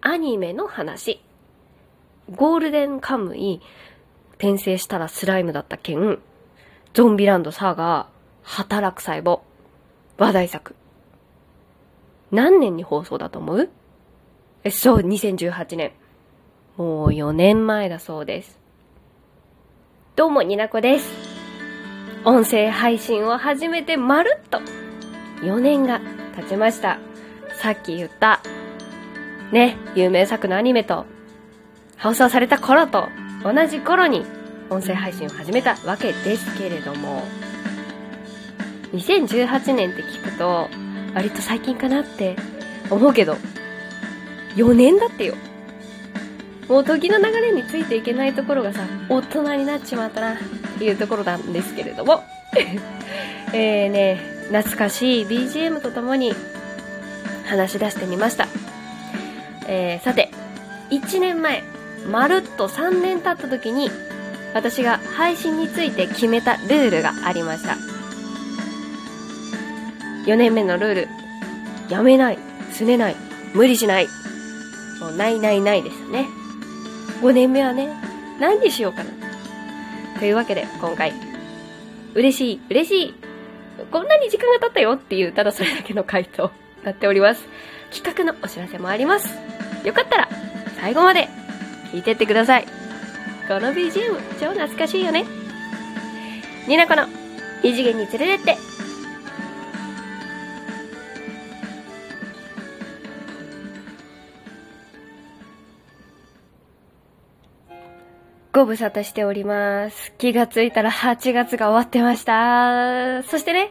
アニメの話。ゴールデンカムイ、転生したらスライムだった件、ゾンビランドサーガー、働く細胞、話題作。何年に放送だと思う？え、そう、2018年。もう4年前だそうです。どうも、になこです。音声配信を始めてまるっと4年が経ちました。さっき言った、ね、有名作のアニメと、放送された頃と同じ頃に音声配信を始めたわけですけれども、2018年って聞くと、割と最近かなって思うけど、4年だってよ。もう時の流れについていけないところがさ、大人になっちまったな、っていうところなんですけれども。えーね、懐かしい BGM とともに話し出してみました。えー、さて、1年前、まるっと3年経った時に、私が配信について決めたルールがありました。4年目のルール。やめない。すねない。無理しない。もうないないないですね。5年目はね、何にしようかな。というわけで、今回、嬉しい、嬉しい。こんなに時間が経ったよっていう、ただそれだけの回答なっております。企画のお知らせもあります。よかったら、最後まで、聞いてってください。この BGM、超懐かしいよね。ニナコの、異次元に連れてって、ご無沙汰しております。気がついたら8月が終わってました。そしてね、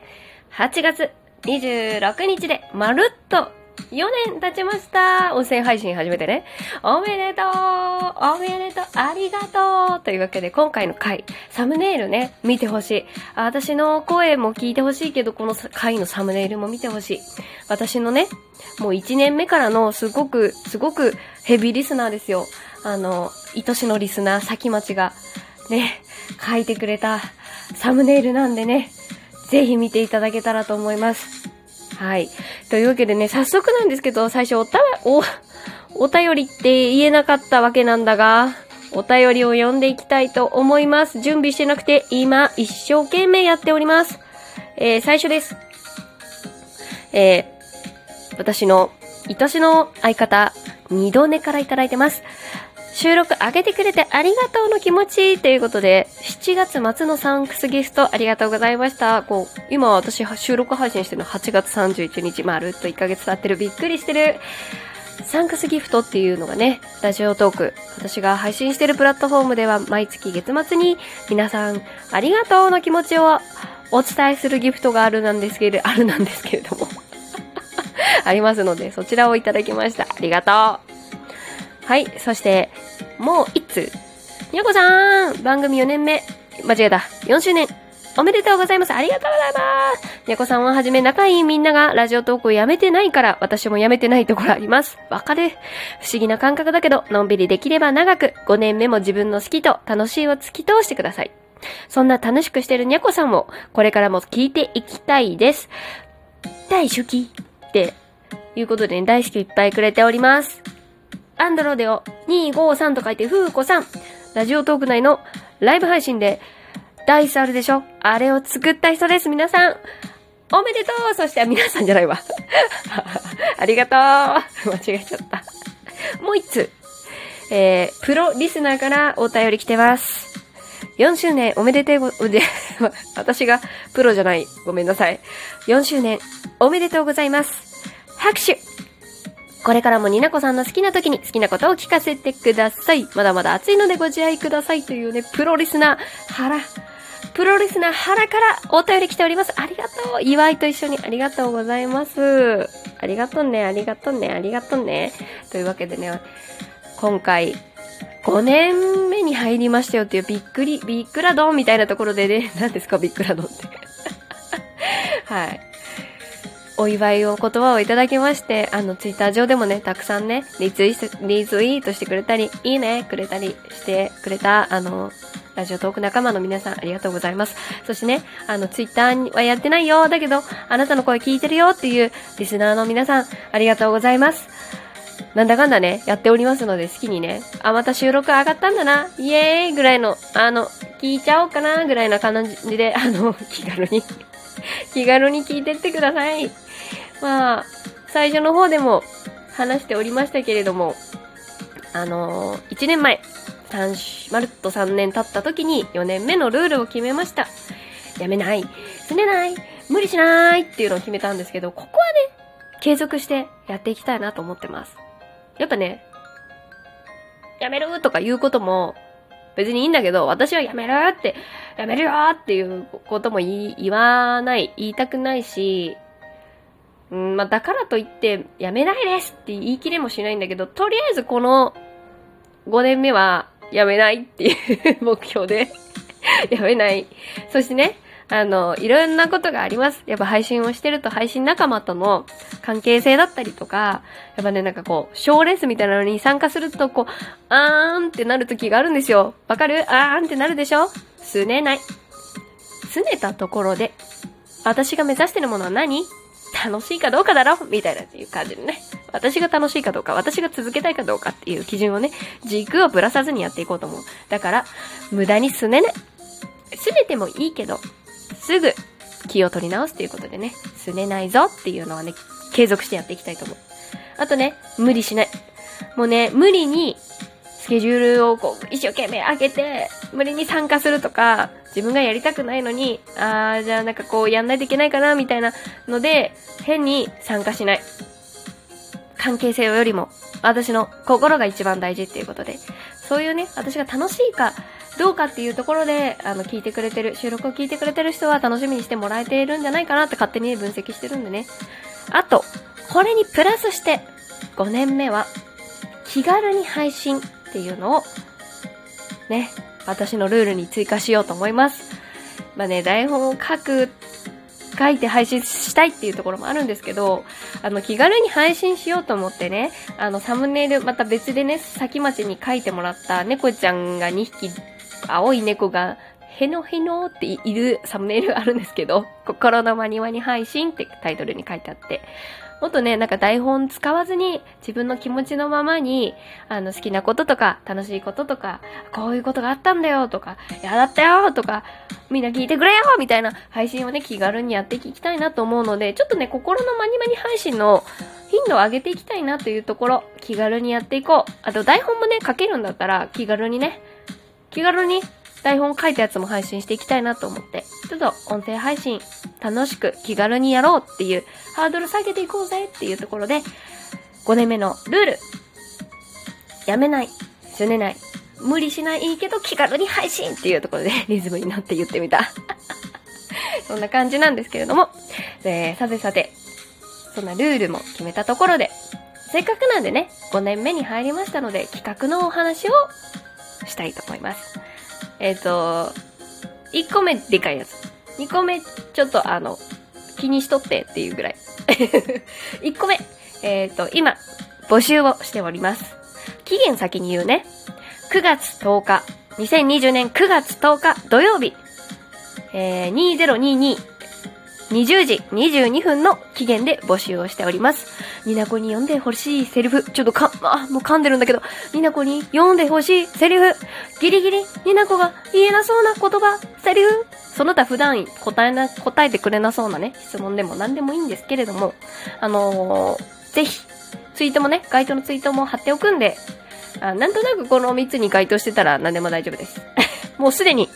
8月26日でまるっと4年経ちました。音声配信始めてね。おめでとうおめでとうありがとうというわけで今回の回、サムネイルね、見てほしい。私の声も聞いてほしいけど、この回のサムネイルも見てほしい。私のね、もう1年目からのすごく、すごくヘビーリスナーですよ。あの、愛しのリスナー、先町が、ね、書いてくれたサムネイルなんでね、ぜひ見ていただけたらと思います。はい。というわけでね、早速なんですけど、最初おた、お、お便りって言えなかったわけなんだが、お便りを読んでいきたいと思います。準備してなくて、今、一生懸命やっております。えー、最初です。えー、私の、愛しの相方、二度寝からいただいてます。収録上げてくれてありがとうの気持ちということで、7月末のサンクスギフトありがとうございました。こう、今私収録配信してるの8月31日、まるっと1ヶ月経ってる。びっくりしてる。サンクスギフトっていうのがね、ラジオトーク、私が配信してるプラットフォームでは毎月月末に皆さんありがとうの気持ちをお伝えするギフトがあるなんですけれど、あるなんですけれどもありますので、そちらをいただきました。ありがとう。はい。そして、もう一通。にゃこさん番組4年目。間違えた。4周年。おめでとうございます。ありがとうございます。にゃこさんをはじめ仲いいみんながラジオトークをやめてないから、私もやめてないところあります。わかる。不思議な感覚だけど、のんびりできれば長く、5年目も自分の好きと楽しいを突き通してください。そんな楽しくしてるにゃこさんも、これからも聞いていきたいです。大好きっていうことでね、大好きいっぱいくれております。アンドロデオ253と書いて、ふうこさん。ラジオトーク内のライブ配信で、ダイスあるでしょ？あれを作った人です、皆さん。おめでとうそして、皆さんじゃないわ。ありがとう間違えちゃった。もう一つ。えー、プロリスナーからお便り来てます。4周年おめでてご、で、私がプロじゃない。ごめんなさい。4周年おめでとうございます。拍手これからもになこさんの好きな時に好きなことを聞かせてください。まだまだ暑いのでご自愛くださいというね、プロリスナー、原、プロリスナー原からお便り来ております。ありがとう。祝いと一緒にありがとうございます。ありがとうね、ありがとうね、ありがとうね。というわけでね、今回、5年目に入りましたよっていうびっくり、びっくらドンみたいなところでね、何ですかびっくらドンって。はい。お祝いを言葉をいただきまして、あの、ツイッター上でもね、たくさんね、リツイート、リツイートしてくれたり、いいね、くれたりしてくれた、あの、ラジオトーク仲間の皆さん、ありがとうございます。そしてね、あの、ツイッターはやってないよ、だけど、あなたの声聞いてるよっていうリスナーの皆さん、ありがとうございます。なんだかんだね、やっておりますので好きにね、あ、また収録上がったんだな、イエーイぐらいの、あの、聞いちゃおうかなぐらいな感じで、あの、気軽に気軽に聞いてってください。まあ、最初の方でも話しておりましたけれども、あのー、1年前、3、まるっと3年経った時に4年目のルールを決めました。やめない、すねない、無理しないっていうのを決めたんですけど、ここはね、継続してやっていきたいなと思ってます。やっぱね、やめるとか言うことも別にいいんだけど、私はやめるって、やめるよっていうことも言わない、言いたくないし、うん、まあ、だからといって、やめないですって言い切れもしないんだけど、とりあえずこの5年目はやめないっていう目標で やめない。そしてね、あの、いろんなことがあります。やっぱ配信をしてると配信仲間との関係性だったりとか、やっぱね、なんかこう、賞レースみたいなのに参加すると、こう、あーんってなる時があるんですよ。わかる？あーんってなるでしょ？すねない。すねたところで、私が目指してるものは何？楽しいかどうかだろみたいなっていう感じでね。私が楽しいかどうか、私が続けたいかどうかっていう基準をね、軸をぶらさずにやっていこうと思う。だから、無駄にすねね。すねてもいいけど、すぐ気を取り直すということでね、すねないぞっていうのはね、継続してやっていきたいと思う。あとね、無理しない。もうね、無理にスケジュールをこう、一生懸命上げて、無理に参加するとか、自分がやりたくないのに、あー、じゃあなんかこう、やんないといけないかな、みたいなので、変に参加しない。関係性よりも、私の心が一番大事っていうことで、そういうね、私が楽しいか、どうかっていうところで、あの、聞いてくれてる、収録を聞いてくれてる人は楽しみにしてもらえているんじゃないかなって勝手に分析してるんでね。あと、これにプラスして、5年目は、気軽に配信っていうのを、ね、私のルールに追加しようと思います。まあね、台本を書く、書いて配信したいっていうところもあるんですけど、あの、気軽に配信しようと思ってね、あの、サムネイル、また別でね、先町に書いてもらった猫ちゃんが2匹、青い猫が、へのへのっているサムネイルあるんですけど、心のまにわに配信ってタイトルに書いてあって、もっとね、なんか台本使わずに自分の気持ちのままに、あの好きなこととか、楽しいこととか、こういうことがあったんだよとか、やだったよとか、みんな聞いてくれよみたいな配信をね、気軽にやっていきたいなと思うので、ちょっとね、心のまにまに配信の頻度を上げていきたいなというところ、気軽にやっていこう。あと台本もね、書けるんだったら気軽にね、気軽に台本書いたやつも配信していきたいなと思って、ちょっと音声配信楽しく気軽にやろうっていうハードル下げていこうぜっていうところで、5年目のルール。やめない。すねない。無理しないいいけど気軽に配信っていうところで リズムになって言ってみた。そんな感じなんですけれども、えー、さてさて、そんなルールも決めたところで、せっかくなんでね、5年目に入りましたので、企画のお話をしたいと思います。えっ、ー、と、1個目でかいやつ。2個目、ちょっとあの、気にしとってっていうぐらい。1個目、えっ、ー、と、今、募集をしております。期限先に言うね。9月10日、2020年9月10日土曜日、えー、2022 20時22分の期限で募集をしております。ニナコに読んでほしいセリフ。ちょっとか、あ、もう噛んでるんだけど、ニナコに読んでほしいセリフ。ギリギリ、ニナコが言えなそうな言葉、セリフ。その他普段答えな、答えてくれなそうなね、質問でも何でもいいんですけれども、あのー、ぜひ、ツイートもね、該当のツイートも貼っておくんで、あなんとなくこの3つに該当してたら何でも大丈夫です。もうすでに、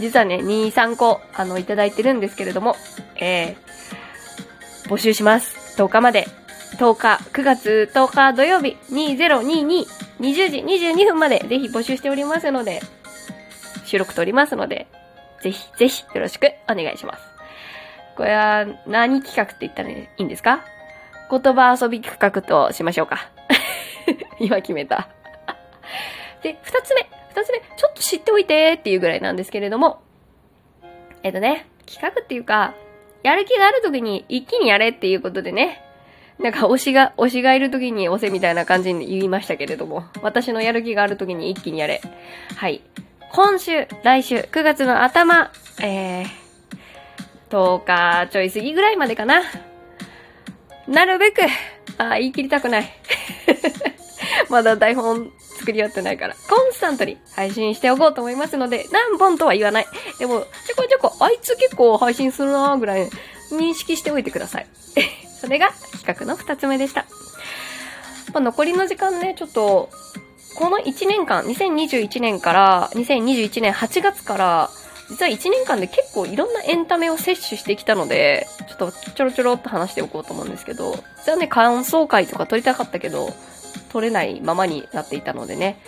実はね、2、3個、あの、いただいてるんですけれども、えー、募集します。10日まで。10日、9月10日土曜日、2022、20時22分まで、ぜひ募集しておりますので、収録撮りますので、ぜひ、ぜひ、よろしくお願いします。これは、何企画って言ったらいいんですか？言葉遊び企画としましょうか。今決めた。で、二つ目。二つ目、ちょっと知っておいてっていうぐらいなんですけれども、えっとね、企画っていうか、やる気がある時に一気にやれっていうことでね、なんか推しが、推しがいる時に押せみたいな感じに言いましたけれども、私のやる気がある時に一気にやれ。はい。今週、来週、9月の頭、えー、10日ちょい過ぎぐらいまでかな。なるべく、あ、言い切りたくない。まだ台本作り終わってないから、コンスタントに配信しておこうと思いますので、何本とは言わない。でも、ちょこちょこ、あいつ結構配信するなーぐらい認識しておいてください。それが企画の二つ目でした。まあ、残りの時間ね、ちょっと、この1年間、2021年から、2021年8月から、実は1年間で結構いろんなエンタメを摂取してきたので、ちょっとちょろちょろっと話しておこうと思うんですけど、実はね、感想会とか撮りたかったけど、撮れないままになっていたのでね、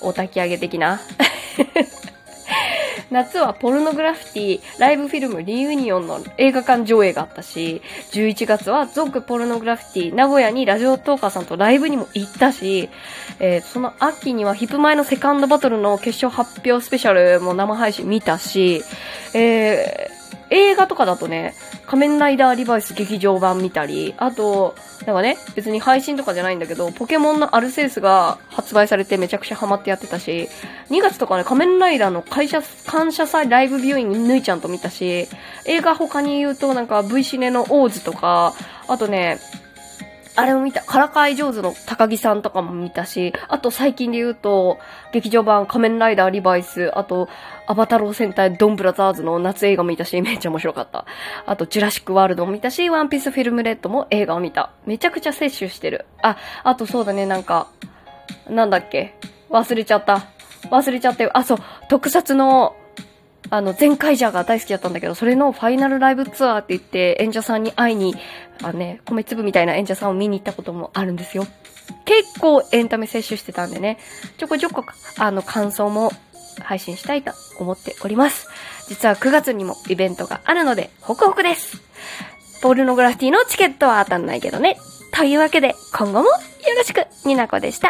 お焚き上げ的な。夏はポルノグラフィティ、ライブフィルムリユニオンの映画館上映があったし、11月は族ポルノグラフィティ、名古屋にラジオトーカーさんとライブにも行ったし、えー、その秋にはヒップ前のセカンドバトルの決勝発表スペシャルも生配信見たし、えー、映画とかだとね、仮面ライダーリバイス劇場版見たり、あと、なんかね、別に配信とかじゃないんだけど、ポケモンのアルセウスが発売されてめちゃくちゃハマってやってたし、2月とかね、仮面ライダーの会社、感謝祭ライブビューイングぬいちゃんと見たし、映画他に言うとなんか V シネのオーズとか、あとね、あれも見た。からかい上手の高木さんとかも見たし、あと最近で言うと、劇場版仮面ライダーリバイス、あと、アバタロー戦隊ドンブラザーズの夏映画も見たし、めっちゃ面白かった。あと、ジュラシックワールドも見たし、ワンピースフィルムレッドも映画を見た。めちゃくちゃ摂取してる。あ、あとそうだね、なんか、なんだっけ？忘れちゃった。忘れちゃったよ。あ、そう、特撮のあの、全カイジャーが大好きだったんだけど、それのファイナルライブツアーって言って、演者さんに会いに、あのね、米粒みたいな演者さんを見に行ったこともあるんですよ。結構エンタメ摂取してたんでね、ちょこちょこ、あの、感想も配信したいと思っております。実は9月にもイベントがあるので、ホクホクです。ポルノグラフィティのチケットは当たんないけどね。というわけで、今後もよろしく、ニナコでした。